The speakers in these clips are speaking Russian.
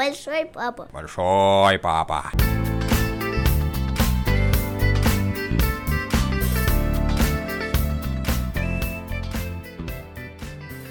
Большой папа. Большой папа.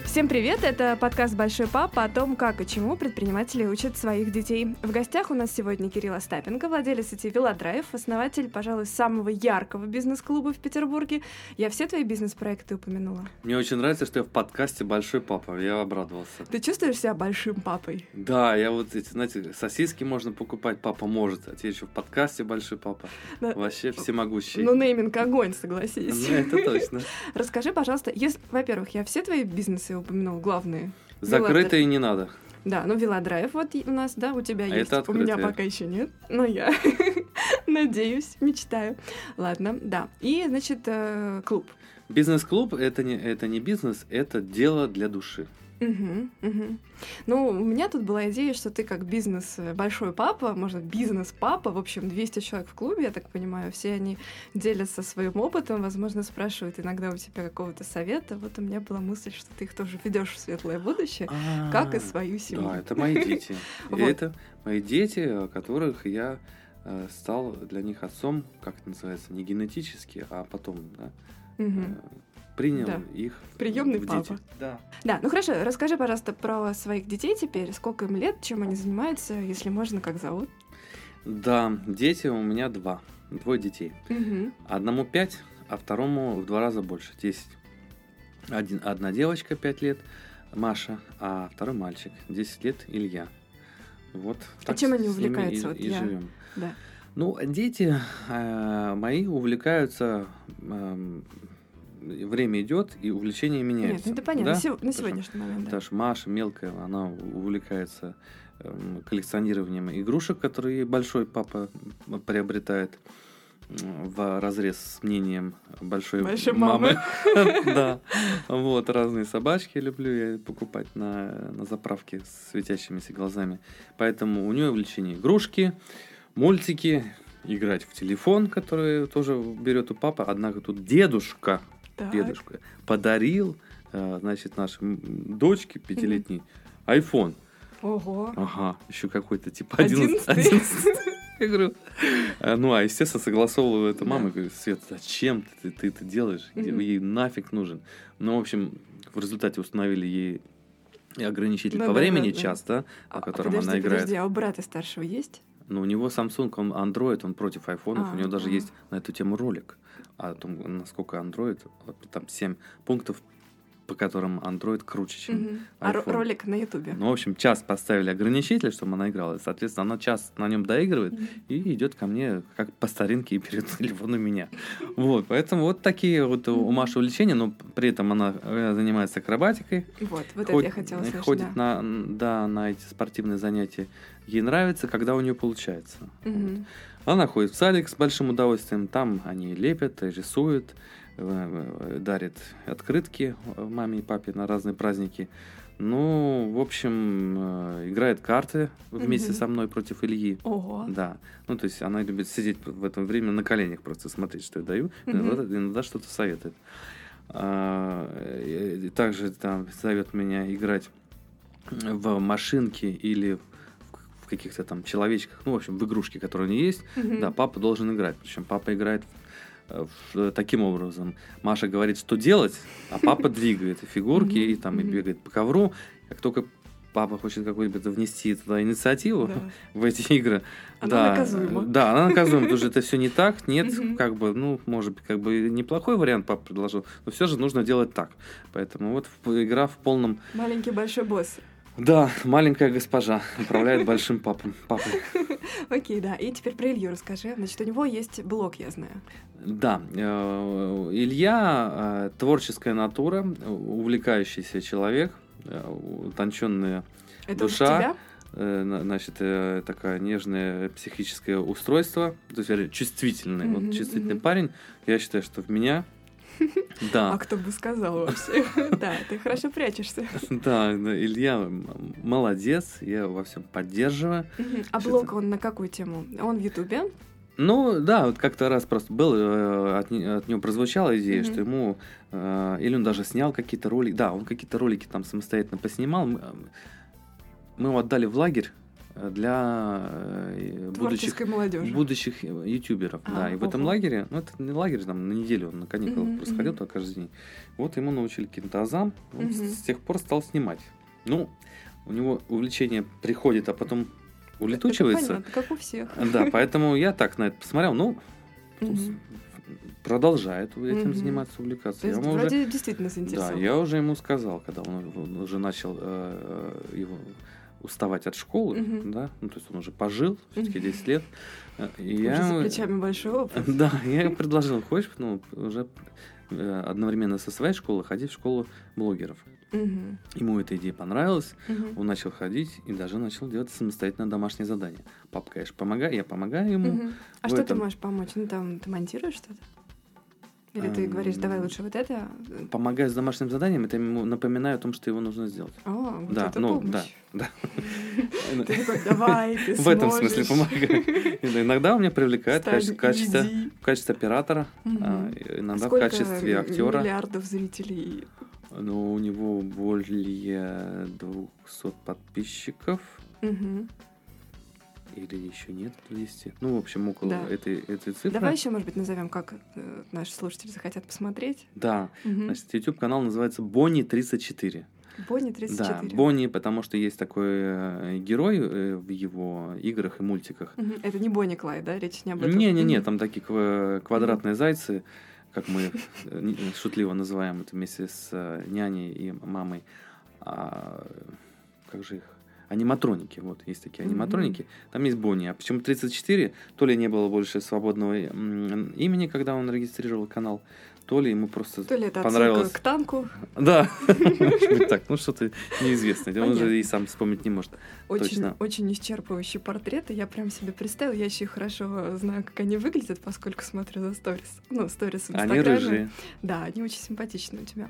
Всем привет! Это подкаст «Большой папа» о том, как и чему предприниматели учат своих детей. В гостях у нас сегодня Кирилл Остапенко, владелец сети «Велодрайв», основатель, пожалуй, самого яркого бизнес-клуба в Петербурге. Я все твои бизнес-проекты упомянула. Мне очень нравится, что я в подкасте «Большой папа», я обрадовался. Ты чувствуешь себя большим папой? Да, я вот эти, знаете, сосиски можно покупать, папа может, а тебе еще в подкасте «Большой папа». Да. Вообще всемогущий. Ну, нейминг огонь, согласись. Ну, это точно. Расскажи, пожалуйста, если, во-первых, я все твои бизнесы упомянула, главные. Закрытые не надо. Да, ну велодрайв вот у нас, да, у тебя А есть. это у меня пока еще нет, но я надеюсь, мечтаю. Ладно, да. И, значит, э, клуб. Бизнес-клуб это не, это не бизнес, это дело для души. Мгм, мгм. Ну, у меня тут была идея, что ты как бизнес э, большой папа, может, бизнес-папа, в общем, 200 человек в клубе, я так понимаю, все они делятся своим опытом, возможно, спрашивают иногда у тебя какого-то совета. Вот у меня была мысль, что ты их тоже ведешь в светлое будущее, как и свою семью. А, Да, это мои дети. И. Это мои дети, которых я э, стал для них отцом, как это называется, не генетически, а потом, да, принял Да. их Приемный папа. дети. Да. Да, ну хорошо, расскажи, пожалуйста, про своих детей теперь. Сколько им лет, чем они занимаются, если можно, как зовут? Да, дети у меня два. Двое детей. Мгм. Одному пять, а второму в два раза больше, десять. Один, одна девочка пять лет, Маша, а второй мальчик, 10 лет, Илья. Вот. А чем они увлекаются? И, Вот и я- живем. Да. Ну, дети э, мои увлекаются, эм, время идет, и увлечения Нет, меняются. ну это понятно, Да? на сегодняшний момент, да. Потому что Маша мелкая, она увлекается эм, коллекционированием игрушек, которые большой папа приобретает в разрез с мнением большой, Большой мамы. Да. Вот, разные собачки люблю я покупать на, на заправке с светящимися глазами. Поэтому у нее увлечение игрушки, мультики, играть в телефон, который тоже берет у папы. Однако тут дедушка Так. дедушка подарил, э, значит, нашей дочке пятилетней iPhone. Ого. Ага, еще какой-то типа Одиннадцатый? 11. Я говорю, э, ну, а естественно, согласовываю это Да. мама. Говорю, Свет, зачем ты, ты это делаешь? Мгм. Ей нафиг нужен. Ну, в общем, в результате установили ей ограничитель Ну по да, времени, да, да. час, да, А- на а котором подожди, она играет. Подожди, а у брата старшего есть? Но у него Samsung, он Android, он против айфонов. А, у него даже а. есть на эту тему ролик. О том, насколько Android, вот там 7 пунктов, по которым Android круче, чем. А ро- iPhone. ролик на Ютубе? Ну, в общем, час поставили ограничитель, чтобы она играла. И, соответственно, она час на нем доигрывает Мгм. и идет ко мне, как по старинке, и берет телефон у меня. Вот, поэтому вот такие вот у. Маши увлечения, но при этом она э, занимается акробатикой, Вот, вот это я хотела услышать, ходит да. на, да, на эти спортивные занятия. Ей нравится, когда у нее получается. Мгм. Она ходит в садик с большим удовольствием, там они лепят, рисуют, э, э, дарят открытки маме и папе на разные праздники. Ну, в общем, э, играет карты вместе со мной против Ильи. Ого. Да. Ну, то есть она любит сидеть в это время на коленях, просто смотреть, что я даю, иногда, иногда что-то советует. А, также там зовет меня играть в машинки или каких-то там человечках, ну, в общем, в игрушки, которые у нее есть. Мгм. Да, папа должен играть. Причем папа играет э, в- таким образом. Маша говорит, что делать, а папа двигает и фигурки, и там и бегает по ковру. Как только папа хочет какую-то внести туда инициативу Да. в эти игры, Она да, наказуема. Да, она наказуема, потому что это все не так. Нет, как бы, ну, может быть, как бы неплохой вариант папа предложил, но все же нужно делать так. Поэтому вот игра в полном... Маленький большой босс. Да, маленькая госпожа управляет большим папом. Папой. Окей, да. И теперь про Илью расскажи. Значит, у него есть блог, я знаю. Да, э, Илья э, творческая натура, увлекающийся человек, э, утонченная Это Душа. значит, такое нежное психическое устройство, то есть чувствительный, Мгм, вот чувствительный мгм. парень. Я считаю, что в меня, А да, кто бы сказал вообще? Да, ты хорошо прячешься. да, Илья молодец, я во всем поддерживаю. А блог он на какую тему? Он в Ютубе? Ну, да, вот как-то раз просто был, э, от, от него прозвучала идея, Мгм. что ему, э, или он даже снял какие-то ролики, да, он какие-то ролики там самостоятельно поснимал. Мы, э, мы его отдали в лагерь, для э, будущих молодежи. будущих ютуберов, А, да. И в этом лагере, ну это не лагерь, там на неделю он на каникулах Мгм, происходил так каждый день. Вот ему научили каким-то азам, он с- Мгм. с тех пор стал снимать. Ну, у него увлечение приходит, а потом Это улетучивается. понятно, как у всех. Да, поэтому я так на это посмотрел, ну, Мгм. продолжает этим Мгм. заниматься, увлекаться. То Я есть ему уже- вроде действительно да, заинтересован. я уже ему сказал, когда он он уже начал э, э, его уставать от школы, Мгм. да, ну, то есть он уже пожил, все-таки Мгм. 10 лет. э, И Уже я, за плечами большой опыт. да, я ему предложил, хочешь, ну, уже э, одновременно со своей школы ходить в школу блогеров. Мгм. Ему эта идея понравилась, Мгм. он начал ходить и даже начал делать самостоятельно домашние задания. Папа, конечно, помогай, я помогаю ему. Мгм. А что ты этом- можешь помочь? Ну там ты монтируешь что-то? Или ты говоришь, давай Эм, лучше вот это? Помогаю с домашним заданием, это ему напоминаю о том, что его нужно сделать. О, вот да, это ну, помощь. да, да. Ты такой, давай, ты В этом смысле помогаю. Иногда он меня привлекает в качестве оператора, а, иногда в качестве актера. миллиардов зрителей? Но у него более 200 подписчиков. Или еще нет 200. Ну, в общем, около Да. этой, этой цифры. Давай еще, может быть, назовем, как э, наши слушатели захотят посмотреть. Да. Мгм. Значит, YouTube канал называется Бонни 34. Бонни Да, 34. Бонни, потому что есть такой э, герой э, в его играх и мультиках. Это не Бонни Клайд, да? Речь не об этом. Не-не-не, там такие ква- квадратные зайцы, как мы э, шутливо называем, это вместе с няней и мамой. А, как же их? Аниматроники, вот, есть такие аниматроники. Там есть Бонни. А почему 34? То ли не было больше свободного имени, когда он регистрировал канал, то ли ему просто То ли это понравилось. к танку. Да, может быть так. Ну, что-то неизвестное. Он уже и сам вспомнить не может. Очень, Точно. очень исчерпывающие портреты. Я прям себе представила. Я еще и хорошо знаю, как они выглядят, поскольку смотрю за сторис. Ну, сторис в Они рыжие. Да, они очень симпатичные у тебя.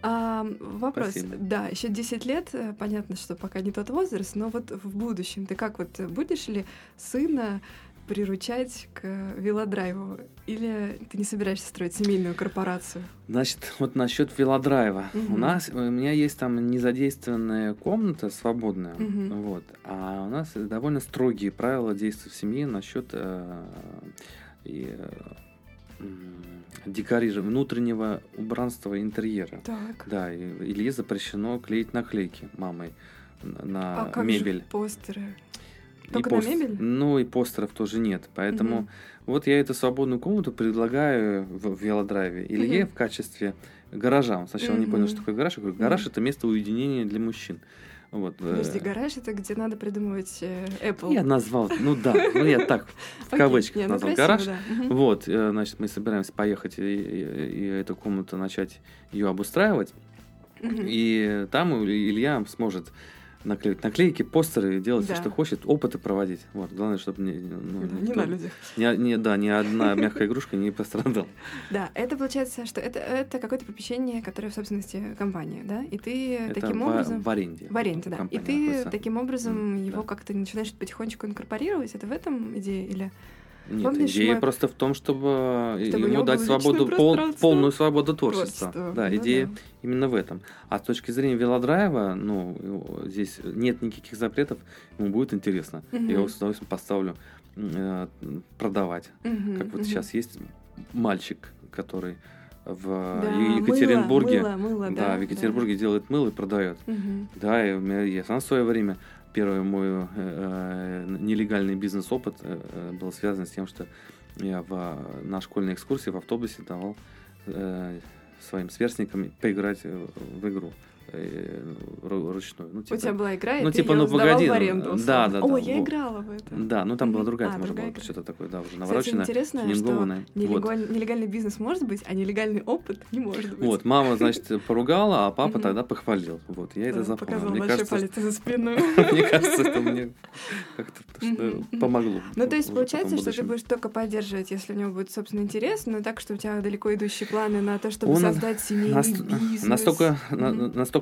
А, вопрос. Спасибо. Да, еще 10 лет, э, понятно, что пока не тот возраст, но вот в будущем ты как вот будешь ли сына приручать к велодрайву? Или ты не собираешься строить семейную корпорацию? Значит, вот насчет велодрайва. У Мгм. нас, у меня есть там незадействованная комната свободная, Мгм. вот. А у нас довольно строгие правила действий в семье насчет э, и, э, декорирования, внутреннего убранства интерьера. Так. Да, и Илье запрещено клеить наклейки мамой на а как мебель. же постеры? И Только на пост- мебель? Ну и постеров тоже нет. Поэтому Мгм. вот я эту свободную комнату предлагаю в, в велодрайве Илье Мгм. в качестве гаража. Он сначала не понял, что такое гараж. Я говорю, гараж Мгм. это место уединения для мужчин. Вот. э, Подожди, гараж это где надо придумывать э, Apple. Я назвал, ну да, ну я так в кавычках Не, ну назвал красиво, гараж. да. Вот, э, значит, мы собираемся поехать и, и- и эту комнату начать ее обустраивать. И там Илья сможет наклеить наклейки, постеры, делать все, Да. что хочет, опыты проводить. Вот, главное, чтобы не, ну, Не никто- на людях. ни- ни- да, ни одна мягкая игрушка не пострадала. Да, это получается, что это, это какое-то помещение, которое в собственности компании, да? И ты Это таким в, образом... в аренде. В аренде, да. И ты находится. таким образом М, его да. как-то начинаешь потихонечку инкорпорировать. Это в этом идея или... Нет, Помнишь, идея мы- просто в том, чтобы, Чтобы у него ему дать свободу, пол- полную свободу творчества. Творчество, Да, ну идея да. именно в этом. А с точки зрения велодрайва, ну, здесь нет никаких запретов, ему будет интересно. Мгм. Я его с удовольствием поставлю э, продавать. Мгм, Как вот мгм. сейчас есть мальчик, который в Да, Е- Екатеринбурге, Мыло, мыло, да, да, в Екатеринбурге делает мыло и продает. Мгм. Да, меня я сам в свое время первый мой э, э, нелегальный бизнес-опыт э, э, был связан с тем, что я в, на школьной экскурсии в автобусе давал э, своим сверстникам поиграть э, в игру. э, ру- ручную. Ну, У типа- тебя была игра, и ну, ты типа, её ну, погоди, в аренду. да, условно. да, О, да, я играла в это. Да, ну там была другая, А, там другая игра. что-то такое, да, уже Кстати, навороченное, интересно, что тюнингованное. Вот. нелегальный, бизнес может быть, а нелегальный опыт не может быть. Вот, мама, значит, поругала, а папа тогда похвалил. Вот, я это Да, запомнил. Показал Мне большой кажется, палец за спину. Мне кажется, это мне как-то помогло. Ну, то есть получается, что ты будешь только поддерживать, если у него будет, собственно, интерес, но так, что у тебя далеко идущие планы на то, чтобы создать семейный бизнес. Настолько.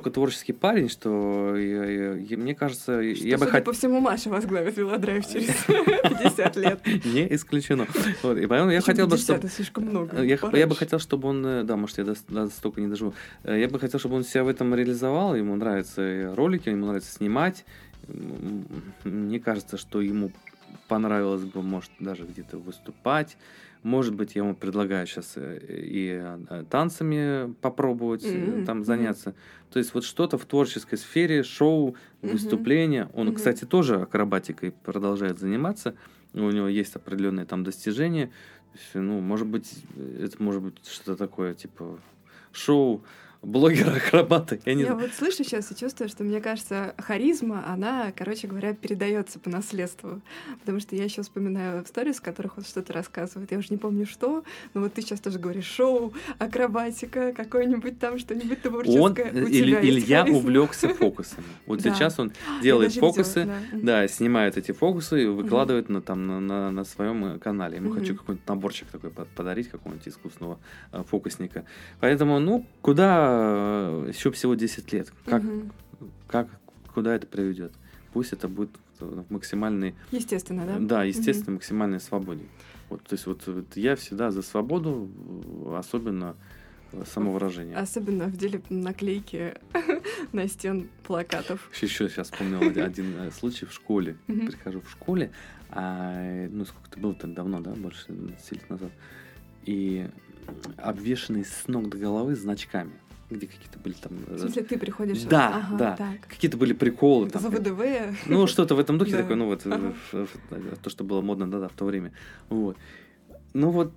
Настолько творческий парень, что я- я- я- мне кажется, Что, я бы хотел... по всему, Маша возглавит велодрайв через 50 лет. Не исключено. Вот, и поэтому я хотел бы, 50? чтобы... Слишком много. Я, я бы хотел, чтобы он, э, да, может, я до, до столько не доживу. Э, Я бы хотел, чтобы он себя в этом реализовал. Ему нравятся ролики, ему нравится снимать. мне кажется, что ему понравилось бы, может, даже где-то выступать. Может быть, я ему предлагаю сейчас и э, танцами попробовать э, Мгм, там заняться. То есть вот что-то в творческой сфере, шоу, выступления. Он, Мгм. кстати, тоже акробатикой продолжает заниматься. У него есть определенные там достижения. Ну, может быть, это может быть что-то такое, типа шоу блогера-акробата. Я не Я вот слышу сейчас и чувствую, что мне кажется, харизма, она, короче говоря, передается по наследству. Потому что я еще вспоминаю в сторис, в которых вот что-то рассказывают. Я уже не помню что, но вот ты сейчас тоже говоришь шоу, акробатика, какое-нибудь там что-нибудь творческое. Он, э, Иль- Илья харизма. увлекся фокусами. Вот Да. сейчас он делает даже видела, фокусы, да. Да, снимает эти фокусы и выкладывает на, там, на, на, на своем э, канале. Ему Мгм. хочу какой-нибудь наборчик такой под- подарить, какого-нибудь искусственного э, фокусника. Поэтому, ну, куда еще всего 10 лет? Как, Мгм. как, куда это приведет? Пусть это будет в максимальной, Естественно, да? да, естественно, максимальной свободе. Вот, то есть вот, вот я всегда за свободу, э, особенно э, самовыражение. Особенно в деле наклейки на стен плакатов. Еще сейчас вспомнил один, э, случай в школе. Прихожу в школе, а, э, ну сколько это было так давно, да, больше 20 лет назад, и обвешанный с ног до головы значками, где какие-то были там... э, В смысле, ты приходишь... Да, Ага, да. так. Какие-то были приколы там. За ВДВ. Ну, что-то в этом духе такое, ну вот, э, то, что было модно, да, да, в то время. Вот. Ну вот,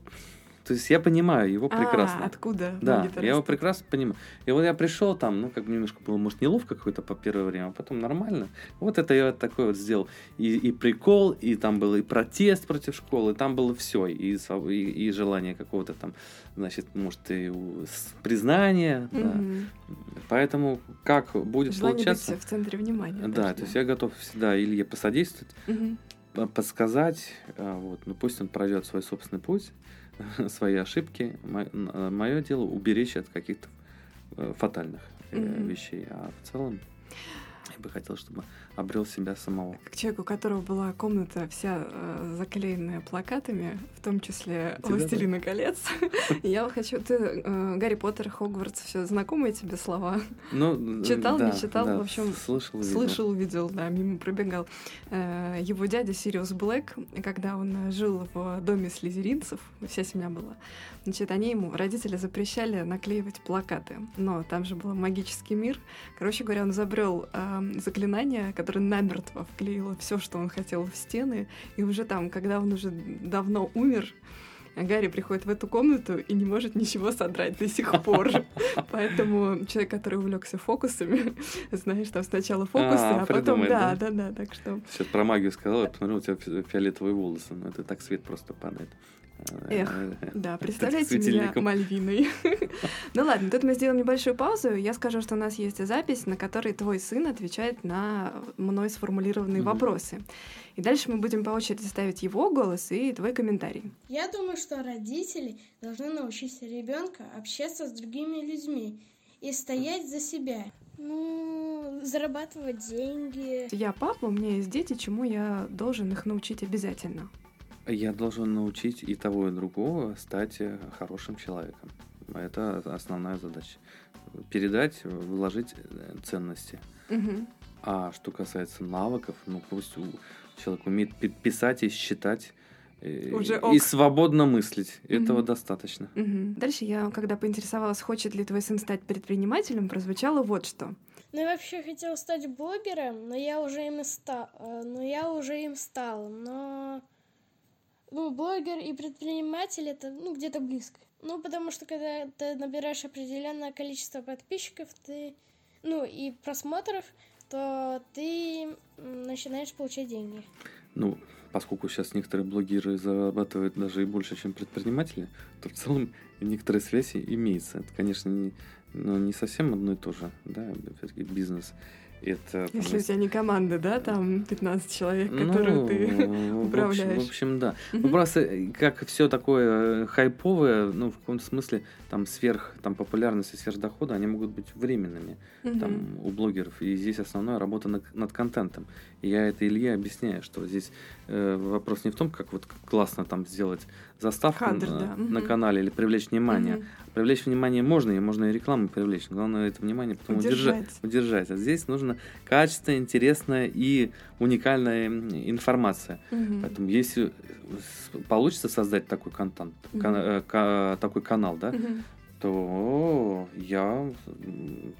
то есть я понимаю его прекрасно. А, откуда? Да, я его прекрасно понимаю. И вот я пришел там, ну, как бы немножко было, может, неловко какое-то по первое время, а потом нормально. Вот это я вот такой вот сделал. И, и прикол, и там был и протест против школы, там было все. И, и, и желание какого-то там, значит, может, и признания. да. Мгм. Поэтому как будет Желание получаться... быть в центре внимания. Да, даже, то есть я готов всегда Илье посодействовать, а, подсказать, а, вот, ну пусть он пройдет свой собственный путь, свои ошибки. Мое дело уберечь от каких-то э, фатальных э, вещей. А в целом я бы хотел, чтобы обрел себя самого. Как человек, у которого была комната вся э, заклеенная плакатами, в том числе тебя, «Властелина колец», я хочу... Ты э, Гарри Поттер, Хогвартс, все знакомые тебе слова? Ну, Читал, не читал, в общем, слышал, видел. Слышал, видел, да, мимо пробегал. Э, Его дядя Сириус Блэк, когда он жил в доме слизеринцев, вся семья была, значит, они ему, родители запрещали наклеивать плакаты, но там же был магический мир. Короче говоря, он изобрел э, заклинание, которое намертво вклеило все, что он хотел в стены, и уже там, когда он уже давно умер, Гарри приходит в эту комнату и не может ничего содрать до сих пор. Поэтому человек, который увлекся фокусами, знаешь, там сначала фокусы, А, а, потом да, да? да, да, так что. Сейчас про магию сказал, я посмотрел, у тебя фи- фиолетовые волосы. Ну, это так свет просто падает. Эх, Э, Да, представляете меня. Мальвиной. Ну ладно, тут мы сделаем небольшую паузу. Я скажу, что у нас есть запись, на которой твой сын отвечает на мной сформулированные вопросы. И дальше мы будем по очереди ставить его голос и твой комментарий. Я думаю, что родители должны научить ребенка общаться с другими людьми и стоять за себя. Ну, зарабатывать деньги. Я папа, у меня есть дети, чему я должен их научить обязательно. Я должен научить и того, и другого стать э, хорошим человеком. Это основная задача. Передать, вложить э, ценности. Мгм. А что касается навыков, ну пусть у- человек умеет пи- писать и считать, э, Уже и ок. свободно мыслить. Этого Мгм. достаточно. Мгм. Дальше я, когда поинтересовалась, хочет ли твой сын стать предпринимателем, прозвучало вот что. Ну, я вообще хотела стать блогером, но я уже им и стал. Но я уже им стал. Но ну, блогер и предприниматель это ну, где-то близко. Ну, потому что когда ты набираешь определенное количество подписчиков, ты, ну, и просмотров, то ты начинаешь получать деньги. Ну, поскольку сейчас некоторые блогеры зарабатывают даже и больше, чем предприниматели, то в целом некоторые связи имеются. Это, конечно, не, ну, не совсем одно и то же, да, бизнес. Это Если у тебя не команда, да, там 15 человек, ну, которые ты в общем- управляешь. В общем, да. Ну, просто э, как все такое э, хайповое, ну, в каком-то смысле, там, сверх, там, популярность и сверхдоходы, они могут быть временными, там, у блогеров. И здесь основная работа над, над контентом. И я это Илье объясняю, что здесь э, вопрос не в том, как вот классно там сделать заставку Кадр, на, да, на канале или привлечь внимание. Привлечь внимание можно, и можно и рекламу привлечь. Главное это внимание потом. Удержать. удержать. А здесь нужно качественная, интересная и уникальная информация. Мгм. Поэтому если с- получится создать такой контент, Мгм. кан- э, ка- такой канал, да, Мгм. то я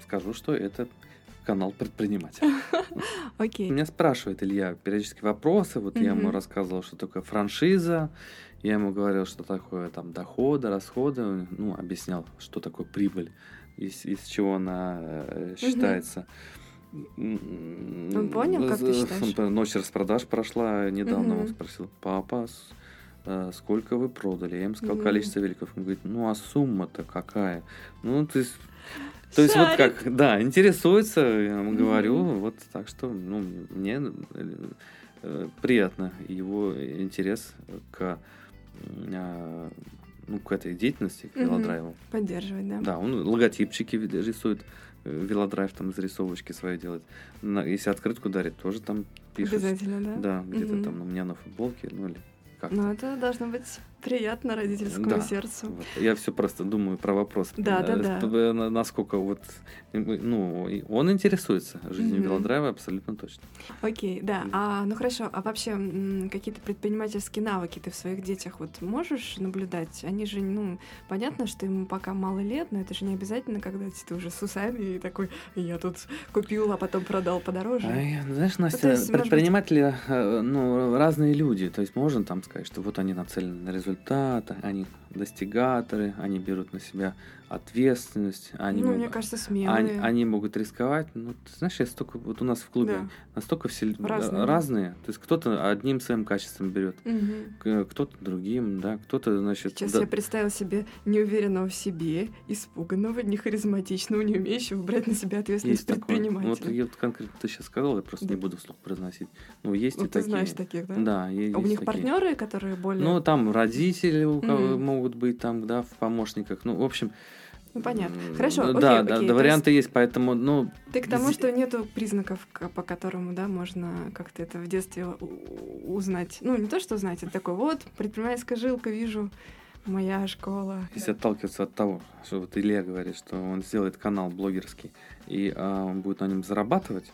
скажу, что это канал предпринимателя. Окей. Меня спрашивает Илья периодически вопросы. Вот я ему рассказывал, что такое франшиза. Я ему говорил, что такое там доходы, расходы. Ну, объяснял, что такое прибыль, из, из чего она э, считается. Он понял, как ты считаешь? он, Ночь распродаж прошла недавно. Он Мгм. спросил, папа, э, сколько вы продали? Я ему сказал Мгм. количество великов. Он говорит, ну а сумма-то какая? Ну, то есть то есть вот как, да, интересуется, я Мгм. говорю, вот так что, ну, мне э, приятно его интерес к, э, ну, к этой деятельности, к велодрайву. Поддерживать, да. Да, он логотипчики рисует, э, велодрайв там зарисовочки свои делает. На- если открытку дарит, тоже там пишет. Обязательно, да? Да, где-то Мгм. там у меня на футболке, ну или как. Ну, это должно быть приятно родительскому Да. сердцу. Вот. Я все просто думаю про вопрос. Да, да, э, да. Насколько вот, э, ну, он интересуется жизнью Мгм. велодрайва абсолютно точно. Окей, да. А, ну хорошо, а вообще какие-то предпринимательские навыки ты в своих детях вот можешь наблюдать? Они же, ну, понятно, что ему пока мало лет, но это же не обязательно, когда ты уже с усами и такой, я тут купил, а потом продал подороже. Ай, знаешь, Настя, то есть, может быть- предприниматели, э, ну, разные люди. То есть можно там сказать, что вот они нацелены на результат, они достигаторы, они берут на себя ответственность, они, ну, могут, мне кажется, они, смелые. они могут рисковать. Ну, ты знаешь, я столько, вот у нас в клубе Да. настолько все Разные. разные. То есть кто-то одним своим качеством берет, к- кто-то другим, да, кто-то, значит, Сейчас да- я представила себе неуверенного в себе, испуганного, нехаризматичного, не умеющего брать на себя ответственность есть такое. предпринимателя. Вот я вот конкретно ты сейчас сказал, я просто Да. не буду вслух произносить. Ну, есть Ну, и ты такие. знаешь таких, да? Да, А у есть них такие. партнеры, которые более... Ну, там родители у кого Мгм. могут быть там, да, в помощниках. Ну, в общем. Ну, понятно. Хорошо, окей, да, окей. да, То да, есть варианты есть, поэтому, ну, Ты к тому, что нету признаков, по которому, да, можно как-то это в детстве узнать. Ну, не то, что узнать, это такой, вот, предпринимательская жилка, вижу, моя школа. если отталкиваться от того, что вот Илья говорит, что он сделает канал блогерский, и а, он будет на нем зарабатывать,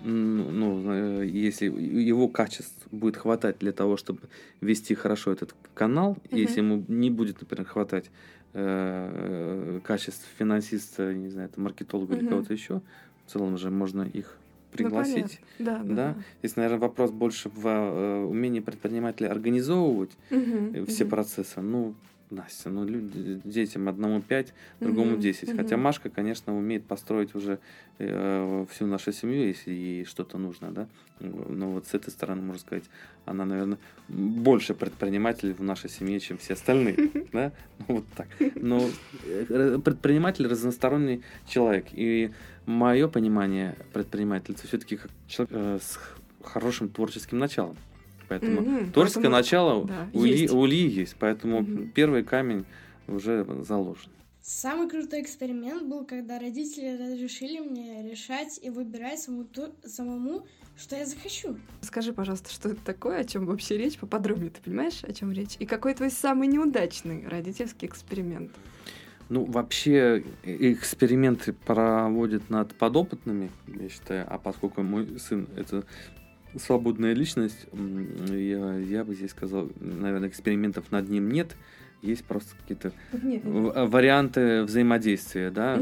ну, э, если его качеств будет хватать для того, чтобы вести хорошо этот канал, Мгм. если ему не будет, например, хватать э, качеств финансиста, не знаю, там, маркетолога или Мгм. кого-то еще, в целом же можно их Ну, пригласить. понятно. да, да. да. Здесь, наверное, вопрос больше в э, умении предпринимателя организовывать э, все мгм. процессы. Ну, Настя, ну люди, детям одному 5, другому Мгм, 10. Хотя мгм. Машка, конечно, умеет построить уже э, всю нашу семью, если ей что-то нужно, да. Но вот с этой стороны, можно сказать, она, наверное, больше предприниматель в нашей семье, чем все остальные, да. Ну, вот так. Но э, предприниматель разносторонний человек. И мое понимание предпринимателя это все-таки как человек э, с хорошим творческим началом. Поэтому Мгм, творческое поэтому- начало да, у, есть. у Ильи есть, поэтому Мгм. первый камень уже заложен. Самый крутой эксперимент был, когда родители разрешили мне решать и выбирать саму ту- самому, что я захочу. Скажи, пожалуйста, что это такое, о чем вообще речь, поподробнее, ты понимаешь, о чем речь? И какой твой самый неудачный родительский эксперимент? Ну, вообще, э- эксперименты проводят над подопытными, я считаю, а поскольку мой сын это свободная личность, я, я бы здесь сказал, наверное, экспериментов над ним нет, есть просто какие-то варианты взаимодействия, да,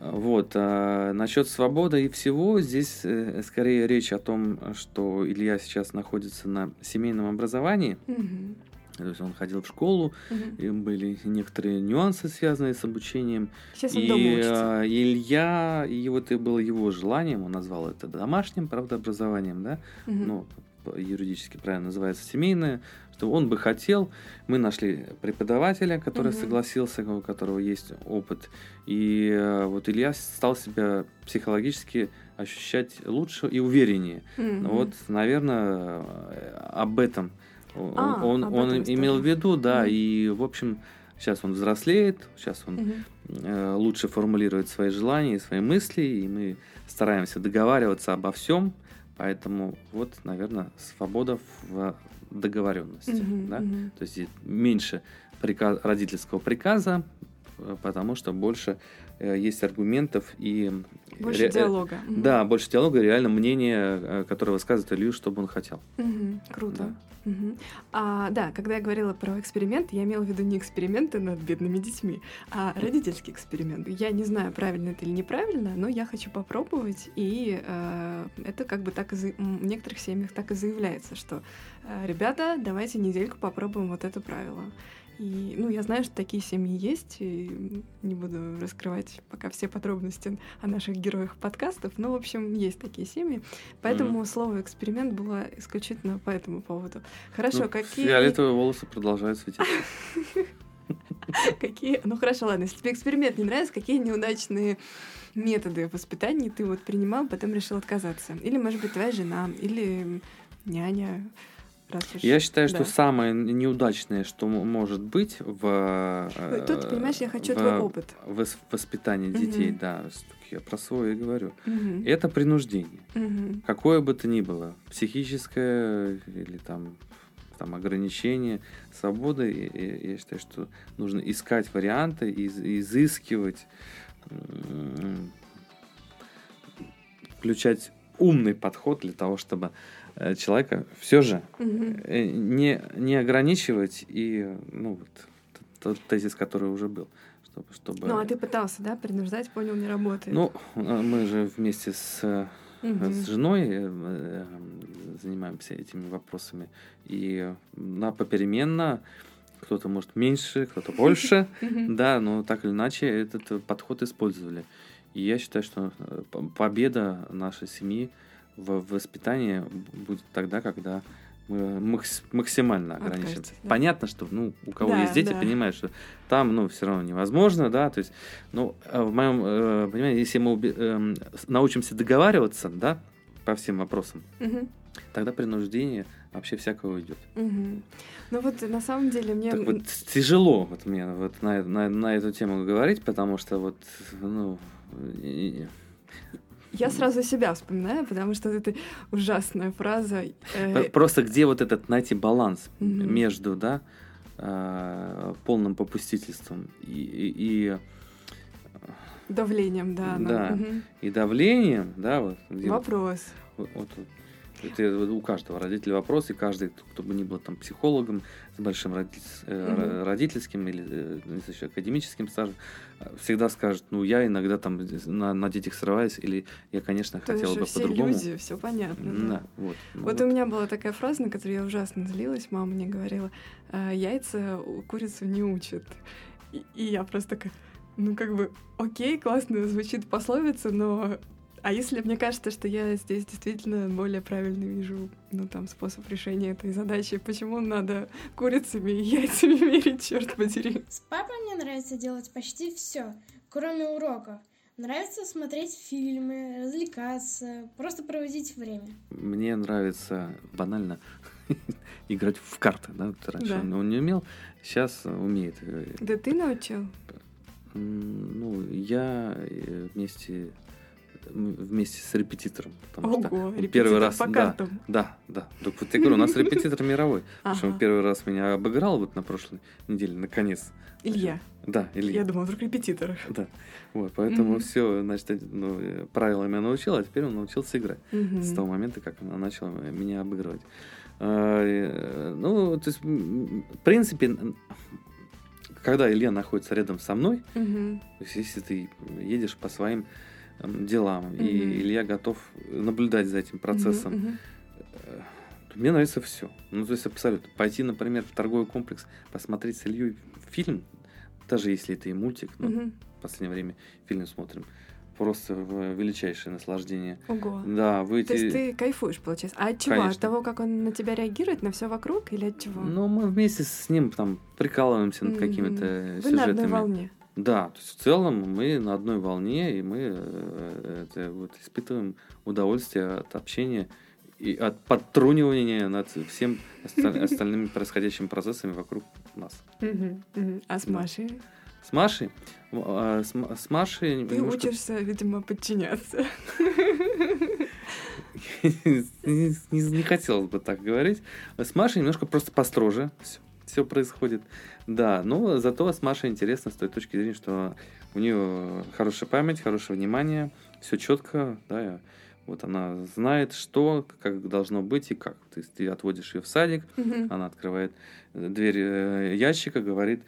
Вот, а насчет свободы и всего, здесь э, скорее речь о том, что Илья сейчас находится на семейном образовании, то есть он ходил в школу, и были некоторые нюансы, связанные с обучением, Сейчас он и дома учится. а, Илья, и вот это было его желанием, он назвал это домашним, правда, образованием, да, Мгм. ну, юридически правильно называется семейное, что он бы хотел. Мы нашли преподавателя, который Мгм. согласился, у которого есть опыт. И э, вот Илья стал себя психологически ощущать лучше и увереннее. Ну Вот, наверное, об этом он, А, он, он имел в виду, да, Мгм. и, в общем, сейчас он взрослеет, сейчас он Мгм. э, лучше формулирует свои желания и свои мысли, и мы стараемся договариваться обо всем, Поэтому вот, наверное, свобода в договоренности. Мгм, да? мгм. То есть меньше прика- родительского приказа, э, потому что больше э, есть аргументов и Больше ре- э, диалога. Да, больше диалога, реально мнение, э, которое высказывает Илью, что бы он хотел. Мгм, Круто. Мгм. А, да, когда я говорила про эксперимент, я имела в виду не эксперименты над бедными детьми, а родительский эксперимент. Я не знаю, правильно это или неправильно, но я хочу попробовать, и э, это как бы так и за- в некоторых семьях так и заявляется, что э, ребята, давайте недельку попробуем вот это правило. И, ну, я знаю, что такие семьи есть, и не буду раскрывать пока все подробности о наших героях подкастов, но, в общем, есть такие семьи. Поэтому слово эксперимент было исключительно по этому поводу. Хорошо, Ну, какие... Фиолетовые волосы продолжают светиться. какие... Ну хорошо, ладно, если тебе эксперимент не нравится, какие неудачные методы воспитания ты вот принимал, потом решил отказаться? Или, может быть, твоя жена, или няня, раз уж... Я считаю, что Да. самое неудачное, что может быть в... э, Тут, понимаешь, я хочу в- твой опыт. В вос- воспитании детей, Мгм. да, я про свое и говорю. Мгм. Это принуждение. Мгм. Какое бы то ни было, психическое или там, там ограничение свободы, и я считаю, что нужно искать варианты, из- изыскивать, включать умный подход для того, чтобы э, человека все же э, не, не ограничивать и, ну, вот, тот тезис, который уже был. Чтобы, чтобы... Ну, а ты пытался, да, принуждать, понял, не работает. Ну, э, мы же вместе с э, Мгм. с женой э, э, занимаемся этими вопросами. И на попеременно кто-то может меньше, кто-то больше, да, но так или иначе этот э, подход использовали. И я считаю, что э, победа нашей семьи в воспитании будет тогда, когда мы макс- максимально ограничим. Откажетесь, да. Понятно, что ну, у кого Да, есть дети, да. понимают, что там ну, все равно невозможно, да, то есть, ну, э, в моем э, понимании, если мы с- научимся договариваться, да, по всем вопросам, Мгм. тогда принуждение вообще всякого уйдет. Мгм. Ну вот на самом деле мне... Так вот тяжело вот мне вот на, на, на эту тему говорить, потому что вот, ну, Я сразу себя вспоминаю, потому что это ужасная фраза. э, Просто где вот этот найти баланс между, да, э, полным попустительством и, и, и, давлением, да. Да. и давлением, да, вот, где вот- Вопрос. вот- вот- это вот у каждого родителя вопрос, и каждый, кто, бы ни был там психологом с большим родитель- э, Мгм. ро- родительским или э, не знаю, академическим стажем, э, всегда скажет, ну я иногда там на, на детях срываюсь, или я, конечно, То хотела бы все по-другому. люди, все понятно. да. Да, вот. Ну Вот у меня была такая фраза, на которую я ужасно злилась. Мама мне говорила, «А, яйца курицу не учат. И, и я просто такая, ну как бы, окей, классно звучит пословица, но... А если мне кажется, что я здесь действительно более правильно вижу, ну там, способ решения этой задачи, почему надо курицами и яйцами мерить, черт подери? С папой мне нравится делать почти все, кроме уроков. Нравится смотреть фильмы, развлекаться, просто проводить время. Мне нравится банально играть в карты, да, раньше Да. он, не умел, сейчас умеет. Э, Да ты научил? Ну, я э, вместе вместе с репетитором. потому что Ого, он репетитор первый раз, по да, картам. да, да. Так вот я говорю, у нас репетитор мировой. Потому что он первый раз меня обыграл вот на прошлой неделе, наконец. Илья. Да, Илья. Я думала, вдруг репетитор. Да. Вот, поэтому все, значит, ну, э, правилам я научил, а теперь он научился играть. С того момента, как она начала меня обыгрывать. А, э, Ну, то есть, в принципе, когда Илья находится рядом со мной, то есть если ты едешь по своим делам, и Мгм. Илья готов наблюдать за этим процессом, то мне нравится все. Ну, то есть абсолютно. Пойти, например, в торговый комплекс, посмотреть с Ильей фильм, даже если это и мультик, ну, Мгм. в последнее время фильм смотрим, просто величайшее наслаждение. Ого. Да, выйти... То есть ты кайфуешь, получается. А от чего? От Конечно. того, как он на тебя реагирует, на все вокруг, или от чего? Ну, мы вместе с ним там прикалываемся над Мгм. какими-то Вы на одной сюжетами. волне. Да, то есть в целом мы на одной волне, и мы э, это, вот, испытываем удовольствие от общения и от подтрунивания над всем оста- остальными происходящими процессами вокруг нас. А с. Машей? С Машей, а, с, Машей Ты учишься, видимо, подчиняться. не хотелось бы так говорить. С Машей немножко просто построже все, происходит. Да, но зато с Машей интересно с той точки зрения, что у нее хорошая память, хорошее внимание, все четко, да, вот она знает, что, как должно быть и как. То есть ты отводишь ее в садик, Мгм. она открывает э, дверь э, ящика, говорит,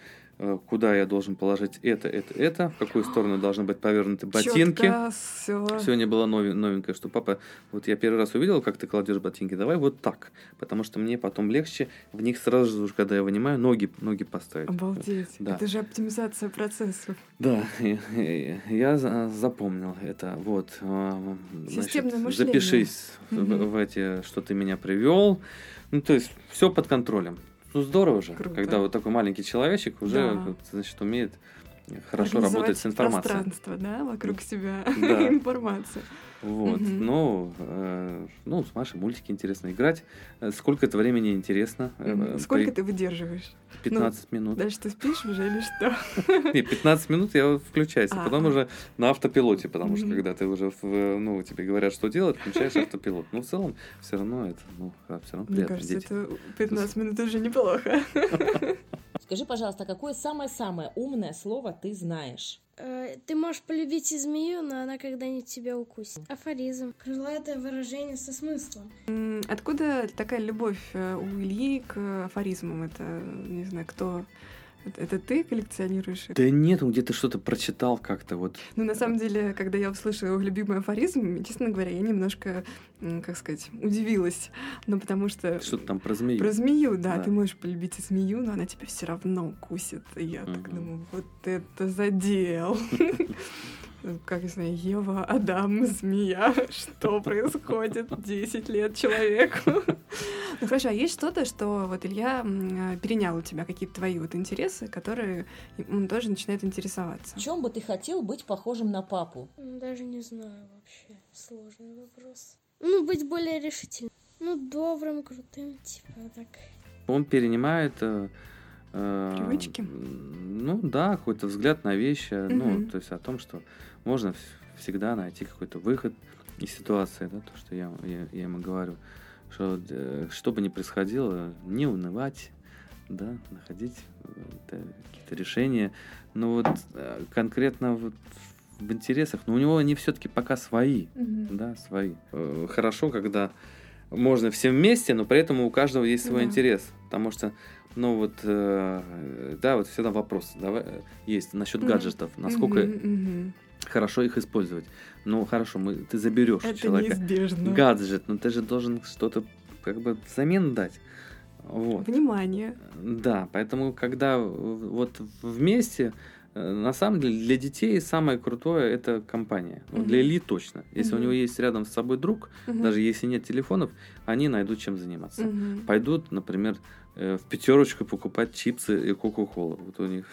куда я должен положить это, это, это, в какую сторону должны быть повернуты ботинки. Чётко всё. Сегодня было новенькое, что папа, вот я первый раз увидел, как ты кладешь ботинки, давай вот так, потому что мне потом легче в них сразу же, когда я вынимаю, ноги, ноги поставить. Обалдеть. Да. Это же оптимизация процессов. Да, я за- запомнил это. Вот. значит, Системное мышление. запишись в, в эти, что ты меня привел. Ну, то есть, все под контролем. Ну, здорово же, Круто. когда вот такой маленький человечек уже, Да. значит, умеет хорошо работать с информацией. пространство, да, вокруг себя. Да. Информацию. Вот. Мгм. Ну, э, ну, с Машей мультики интересно играть. Э, Сколько это времени интересно? Э, Сколько при- ты выдерживаешь? 15 минут. Дальше ты спишь уже или что? Не, 15 минут я включаюсь, а потом уже на автопилоте, потому что когда ты уже, ну, тебе говорят, что делать, включаешь автопилот. Но в целом все равно это, ну, все равно Мне приятно. кажется, дети. это 15 минут уже неплохо. Скажи, пожалуйста, какое самое-самое умное слово ты знаешь? Э, Ты можешь полюбить и змею, но она когда-нибудь тебя укусит. Афоризм. Крылатое выражение со смыслом. Откуда такая любовь э, у Ильи к афоризмам? Это, не знаю, кто... Это, ты коллекционируешь? Да нет, он где-то что-то прочитал как-то вот. Ну, на самом деле, когда я услышала его любимый афоризм, честно говоря, я немножко, как сказать, удивилась. Ну, потому что... Что-то там про змею. Про змею, да, Да. ты можешь полюбить змею, но она тебя все равно укусит. И я так Мгм. думаю, вот это задел. Как я знаю, Ева, Адам, змея. Что происходит? 10 лет человеку. Ну хорошо, а есть что-то, что вот Илья э, перенял у тебя какие-то твои вот интересы, которые он тоже начинает интересоваться? В чем бы ты хотел быть похожим на папу? Даже не знаю вообще. Сложный вопрос. Ну, быть более решительным. Ну, добрым, крутым, типа так. Он перенимает... э, Привычки? Ну да, какой-то взгляд на вещи. Ну, Мгм. то есть о том, что можно вс- всегда найти какой-то выход из ситуации, да, то, что я, я, я ему говорю, что э, что бы ни происходило, не унывать, да, находить э, какие-то решения. Но вот конкретно вот в интересах, но у него они все-таки пока свои, Мгм. да, свои. Хорошо, когда можно все вместе, но при этом у каждого есть свой Да. интерес, потому что ну вот, э, да, вот всегда вопрос давай, э, есть насчет Мгм. гаджетов, насколько мгм. хорошо их использовать. Ну хорошо, мы, ты заберешь у Это человека неизбежно. гаджет, но ты же должен что-то как бы взамен дать. Вот. Внимание. Да, поэтому когда вот вместе, э, на самом деле для детей самое крутое это компания. Ну, Для. Ильи точно. Если у Мгм. него есть рядом с собой друг, Мгм. даже если нет телефонов, они найдут чем заниматься. Мгм. Пойдут, например, в пятерочку покупать чипсы и кока-колу. Вот у них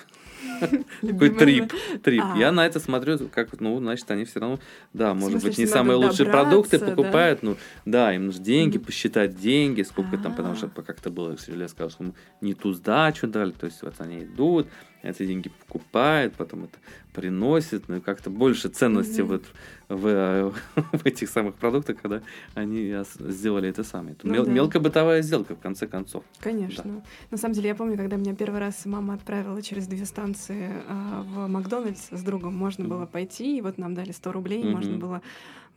такой трип. трип. А. Я на это смотрю, как, ну, значит, они все равно, да, может быть, не что самые лучшие продукты покупают, ну, да, им нужно деньги, посчитать деньги, сколько там, потому что А. как-то было, я сказал, что не ту сдачу дали, то есть вот они идут, эти деньги покупают, потом это приносят, ну, и как-то больше ценности Мгм. вот в, э, в этих самых продуктах, когда они сделали это самое. Это Ну мел- да. мелкобытовая сделка, в конце концов. Конечно. На самом деле, я помню, когда меня первый раз мама отправила через две станции а, в Макдональдс с другом, можно было пойти, и вот нам дали 100 рублей, и можно было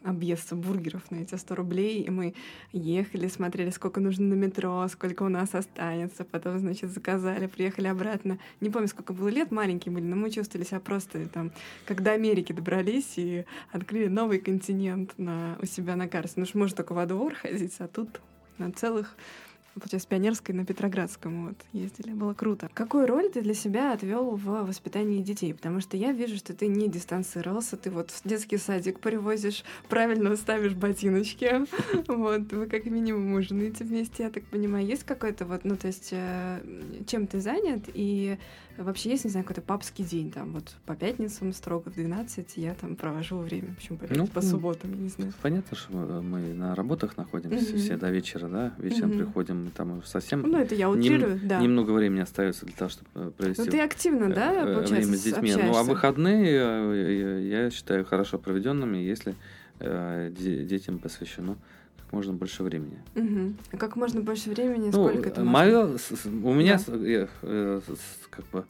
объесться бургеров на эти 100 рублей, и мы ехали, смотрели, сколько нужно на метро, сколько у нас останется, потом, значит, заказали, приехали обратно. Не помню, сколько было лет, маленькие были, но мы чувствовали себя просто там, до Америки добрались и открыли новый континент на, у себя на карте. Ну что можно только во двор ходить, а тут на целых получается, Пионерской на Петроградском вот ездили. Было круто. Какую роль ты для себя отвел в воспитании детей? Потому что я вижу, что ты не дистанцировался, ты вот в детский садик привозишь, правильно ставишь ботиночки, вот, вы как минимум ужинаете вместе, я так понимаю. Есть какой-то вот, ну, то есть, э, чем ты занят, и вообще есть, не знаю, какой-то папский день, там, вот, по пятницам строго в 12 я там провожу время, почему по, Ну, по субботам, я не знаю. Понятно, что мы на работах находимся все до вечера, да, вечером Мгм. Приходим, там уже совсем Ну, это я нем- утрирую, да. немного времени остается для того, чтобы э, провести Ну, ты активно, да, э, э, получается, время с детьми. Ну, а общаешься? выходные э, я я считаю хорошо проведенными, если э, де- детям посвящено как можно больше времени. Мгм. А как можно больше времени? Ну, Сколько это мое, у меня, Да. э, э, с- как бы,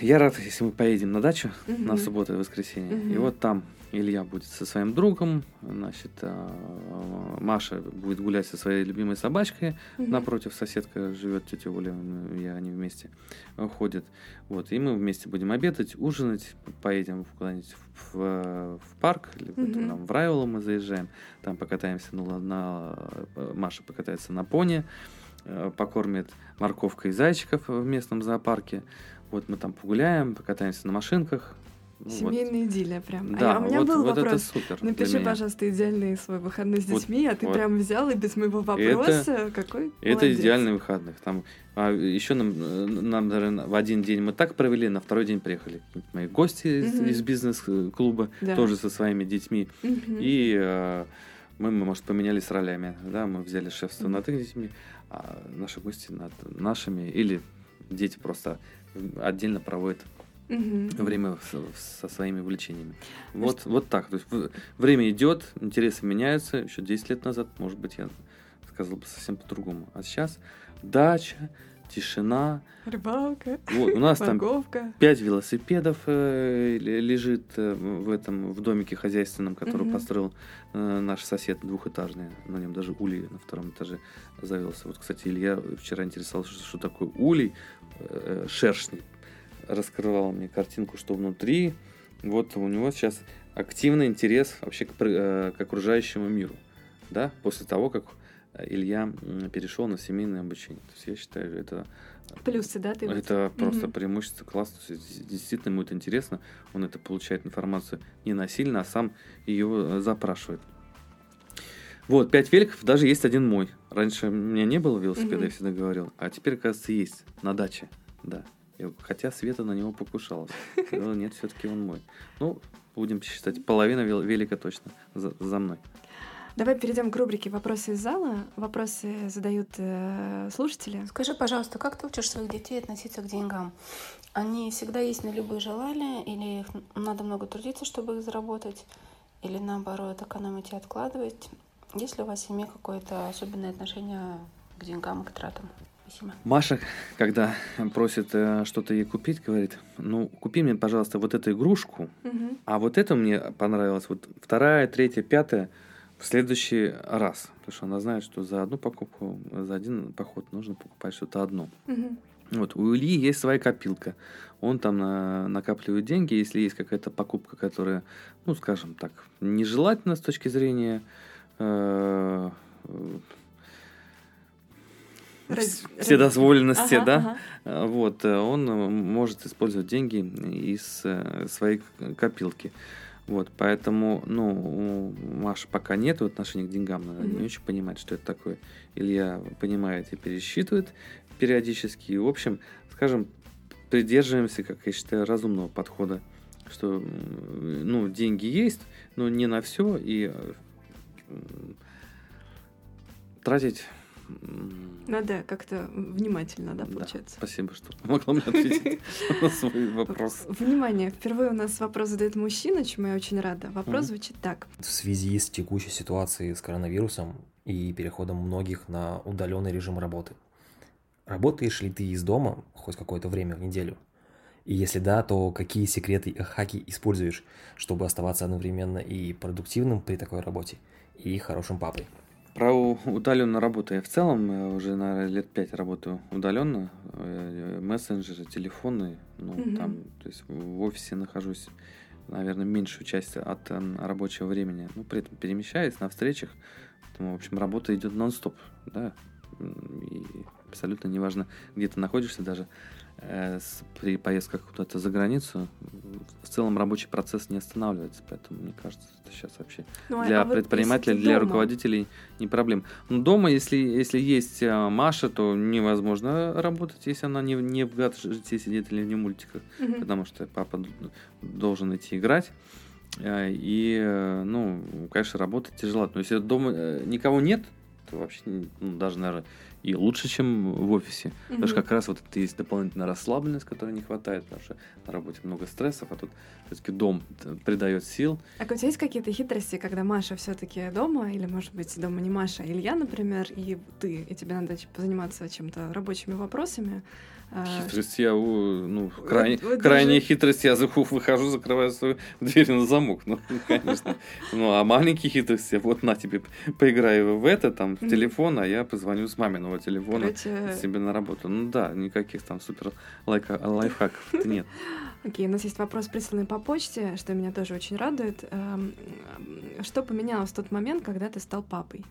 я рад, если мы поедем на дачу на Мгм. субботу и воскресенье. И Мгм. вот там Илья будет со своим другом, значит, а, Маша будет гулять со своей любимой собачкой, Мгм. напротив соседка живет, тетя Оля, я, они вместе э, ходят. Вот, и мы вместе будем обедать, ужинать, поедем куда-нибудь в, в- в парк, либо Мгм. там в Райвелло мы заезжаем, там покатаемся на, на- э, Маша покатается на пони, э, покормит морковкой зайчиков в местном зоопарке. Вот мы там погуляем, покатаемся на машинках. Ну, вот. Семейная идиллия прям. А Да, я- у меня вот, был вот это вопрос. супер. для Напиши, пожалуйста, идеальный свой выходной с Вот, детьми, а ты вот. прям взял и без моего Это- вопроса. Какой Это молодец. идеальный выходных. Там а еще нам, э, нам, наверное, в один день мы так провели, на второй день приехали мои гости из, Мгм. из бизнес-клуба, Да. тоже со своими детьми. Мгм. И э, мы, может, поменялись ролями. Да? Мы взяли шефство Мгм. над их детьми, а наши гости над нашими. Или дети просто отдельно проводят Мгм. время со, со своими увлечениями. Вот, вот так. То есть время идет, интересы меняются. Еще 10 лет назад, может быть, я сказал бы совсем по-другому. А сейчас дача, тишина. Рыбалка, Вот, у нас там морковка. пять велосипедов э, ле- лежит э, в этом в домике хозяйственном, который Мгм. построил э, наш сосед двухэтажный. На нем даже улей на втором этаже завелся. Вот, кстати, Илья вчера интересовался, что, что такое улей, э, шершни. Раскрывал мне картинку, что внутри. Вот у него сейчас активный интерес вообще к, э, к окружающему миру. Да, после того, как Илья м, перешел на семейное обучение. То есть я считаю, это Плюсы, да, ты вот- это просто Мгм. преимущество класса. То есть Действительно, ему это интересно. Он это получает информацию не насильно, а сам ее э, запрашивает. Вот, пять великов, даже есть один мой. Раньше у меня не было велосипеда, Мгм. я всегда говорил. А теперь, оказывается, есть. На даче. Да. Хотя Света на него покушалась. Но нет, все-таки он мой. Ну, будем считать, половина вел- велика точно за, за мной. Давай перейдем к рубрике «Вопросы из зала». Вопросы задают э, слушатели. Скажи, пожалуйста, как ты учишь своих детей относиться к деньгам? Они всегда есть на любые желания, или их надо много трудиться, чтобы их заработать, или наоборот экономить и откладывать? Есть ли у вас в семье какое-то особенное отношение к деньгам и к тратам? Спасибо. Маша, когда просит э, что-то ей купить, говорит, ну, купи мне, пожалуйста, вот эту игрушку, Мгм. А вот это мне понравилось. Вот вторая, третья, пятая в следующий раз. Потому что она знает, что за одну покупку, за один поход нужно покупать что-то одно. Мгм. Вот у Ильи есть своя копилка. Он там на- накапливает деньги, если есть какая-то покупка, которая, ну, скажем так, нежелательна с точки зрения э, э, Раз- вседозволенности, Ага, да? ага. А, Вот, э, он э, может использовать деньги из э, своей копилки. Вот, поэтому, ну, у Маши пока нет отношения к деньгам, она Мгм. не очень понимает, что это такое. Илья понимает и пересчитывает периодически. И, в общем, скажем, придерживаемся, как я считаю, разумного подхода, что, ну, деньги есть, но не на все, и тратить Надо как-то внимательно, да, да. получается? Спасибо, что помогла мне ответить на свой вопрос. Внимание, впервые у нас вопрос задает мужчина, чему я очень рада. Вопрос звучит так. В связи с текущей ситуацией с коронавирусом и переходом многих на удаленный режим работы. Работаешь ли ты из дома хоть какое-то время в неделю? И если да, то какие секреты и хаки используешь, чтобы оставаться одновременно и продуктивным при такой работе, и хорошим папой? Про удаленную работу я в целом э, уже, наверное, лет пять работаю удаленно. Э, Мессенджеры, телефоны, ну, Мгм. там, то есть в офисе нахожусь, наверное, меньшую часть от э, рабочего времени. Ну, при этом перемещаюсь на встречах. Поэтому, в общем, работа идет нон-стоп, да. И абсолютно неважно, где ты находишься, даже при поездках куда-то за границу, в целом рабочий процесс не останавливается. Поэтому, мне кажется, это сейчас вообще Ну, а- для а предпринимателя, для дома? руководителей не проблем. Но дома, если, если есть а, Маша, то невозможно работать, если она не, не в гаджете сидит или не в мультиках, Мгм. потому что папа должен идти играть. А, И, э, ну, конечно, работать тяжело. Но если дома э, никого нет, Это вообще ну, даже, наверное, и лучше, чем в офисе. Потому что как раз вот это есть дополнительная расслабленность, которой не хватает, потому что на работе много стрессов, а тут все-таки дом придает сил. А у тебя есть какие-то хитрости, когда Маша все-таки дома, или, может быть, дома не Маша, а Илья, например, и ты, и тебе надо ч- заниматься чем-то рабочими вопросами? А, Хитрость я, ну, крайне, вот крайняя даже- хитрость, я выхожу, закрываю свою дверь на замок, ну, конечно. Ну, а маленькие хитрости, вот на тебе, поиграй в это, там, в телефон, а я позвоню с маминого телефона Короче, себе на работу. Ну да, никаких там супер лайка- лайфхаков нет. Окей, у нас есть вопрос, присланный по почте, что меня тоже очень радует. Эм, Что поменялось в тот момент, когда ты стал папой?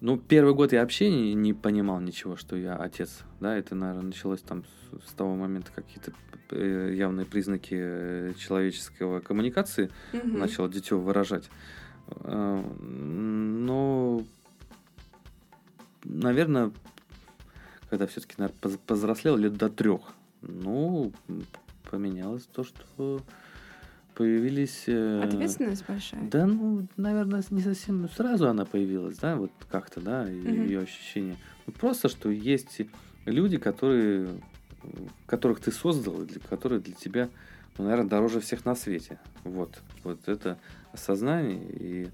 Ну, первый год я вообще не, не понимал ничего, что я отец. Да, это, наверное, началось там с, с того момента какие-то э, явные признаки э, человеческого коммуникации Мгм. начал дитё выражать. Э, Но, наверное, когда все-таки повзрослел лет до трех, ну, поменялось то, что появились... э, Ответственность большая? Да, ну, наверное, не совсем сразу она появилась, да, вот как-то, да, Мгм. ее ощущение. Ну, просто, что есть люди, которые, которых ты создал, для, которые для тебя, ну, наверное, дороже всех на свете. Вот, вот это осознание и,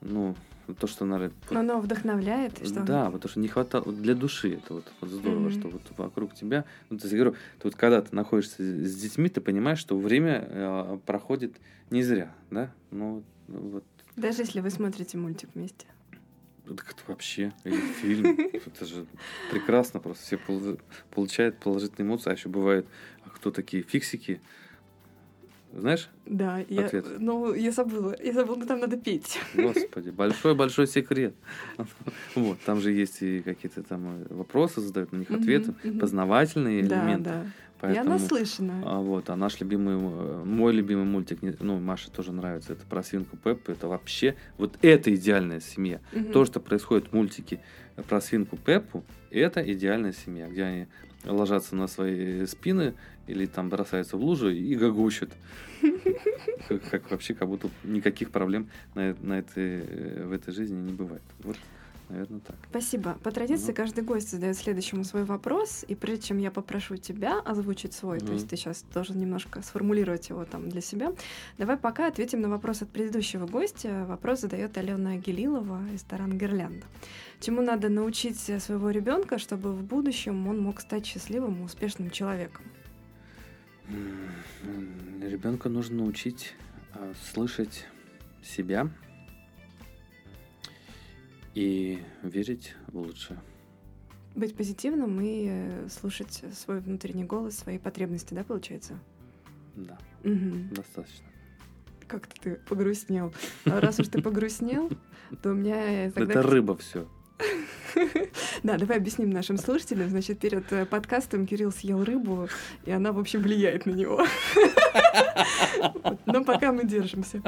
ну, то, что, вот- Но оно вдохновляет, и что? да, потому что не хватало вот для души это вот, вот здорово, Мгм. что вот вокруг тебя. Ну, то есть, я говорю, ты вот когда ты находишься с детьми, ты понимаешь, что время э, проходит не зря, да? Ну, вот Даже если вы смотрите мультик вместе. так это вообще или фильм, это же прекрасно, просто все пол- получают положительные эмоции, а еще бывает, а кто такие фиксики, знаешь? Да, я, Ответ. ну, я забыла. Я забыла, но там надо петь. Господи, большой-большой секрет. Вот, там же есть и какие-то там э, вопросы задают, на них ответы, познавательные Да, элементы. да. Я Поэтому, наслышана. а, вот, а наш любимый, э, мой любимый мультик, ну, Маше тоже нравится, это про свинку Пеппу, это вообще, вот это идеальная семья. То, что происходит в мультике про свинку Пеппу, это идеальная семья, где они ложатся на свои спины или там бросаются в лужу и гогочут. Как, как вообще, как будто никаких проблем на, на этой, э, в этой жизни не бывает. Вот, наверное, так. Спасибо. По традиции Мгм. каждый гость задает следующему свой вопрос, и прежде чем я попрошу тебя озвучить свой, то Мгм. есть ты сейчас должен немножко сформулировать его там для себя, давай пока ответим на вопрос от предыдущего гостя. Вопрос задает Алена Гелилова из Таран Гирлянда. Чему надо научить своего ребенка, чтобы в будущем он мог стать счастливым и успешным человеком? Ребенка нужно научить а, слышать себя и верить в лучшее. Быть позитивным и э, слушать свой внутренний голос, свои потребности, да, получается? Да, Мгм. достаточно. Как-то ты погрустнел. А раз уж ты погрустнел, то у меня э. Это рыба все. Да, давай объясним нашим слушателям. Значит, перед э, подкастом Кирилл съел рыбу, и она, в общем, влияет на него. Но пока мы держимся.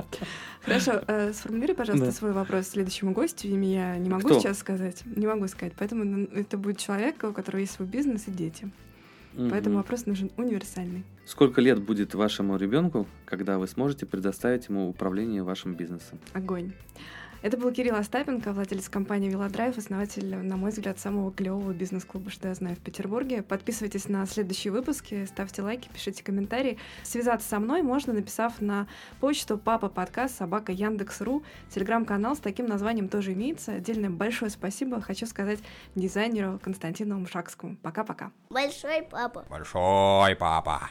Хорошо, э, сформулируй, пожалуйста, свой вопрос следующему гостю. Имя я не могу сейчас сказать. Не могу сказать. Поэтому это будет человек, у которого есть свой бизнес и дети. Поэтому вопрос нужен универсальный. Сколько лет будет вашему ребенку, когда вы сможете предоставить ему управление вашим бизнесом? Огонь. Это был Кирилл Остапенко, владелец компании Велодрайв, основатель, на мой взгляд, самого клевого бизнес-клуба, что я знаю в Петербурге. Подписывайтесь на следующие выпуски, ставьте лайки, пишите комментарии. Связаться со мной можно, написав на почту папа подкаст собака Яндекс.ру. Телеграм-канал с таким названием тоже имеется. Отдельное большое спасибо хочу сказать дизайнеру Константину Мшакскому. Пока-пока. Большой папа. Большой папа.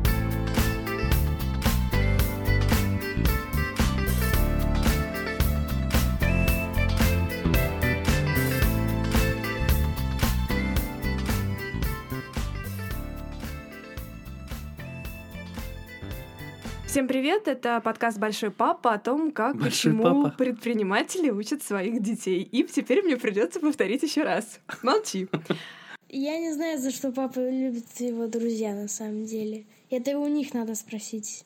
Всем привет! Это подкаст «Большой папа» о том, как Большой почему папа. предприниматели учат своих детей. И теперь мне придется повторить еще раз. Молчи. Я не знаю, за что папа любит его друзья на самом деле. Это у них надо спросить.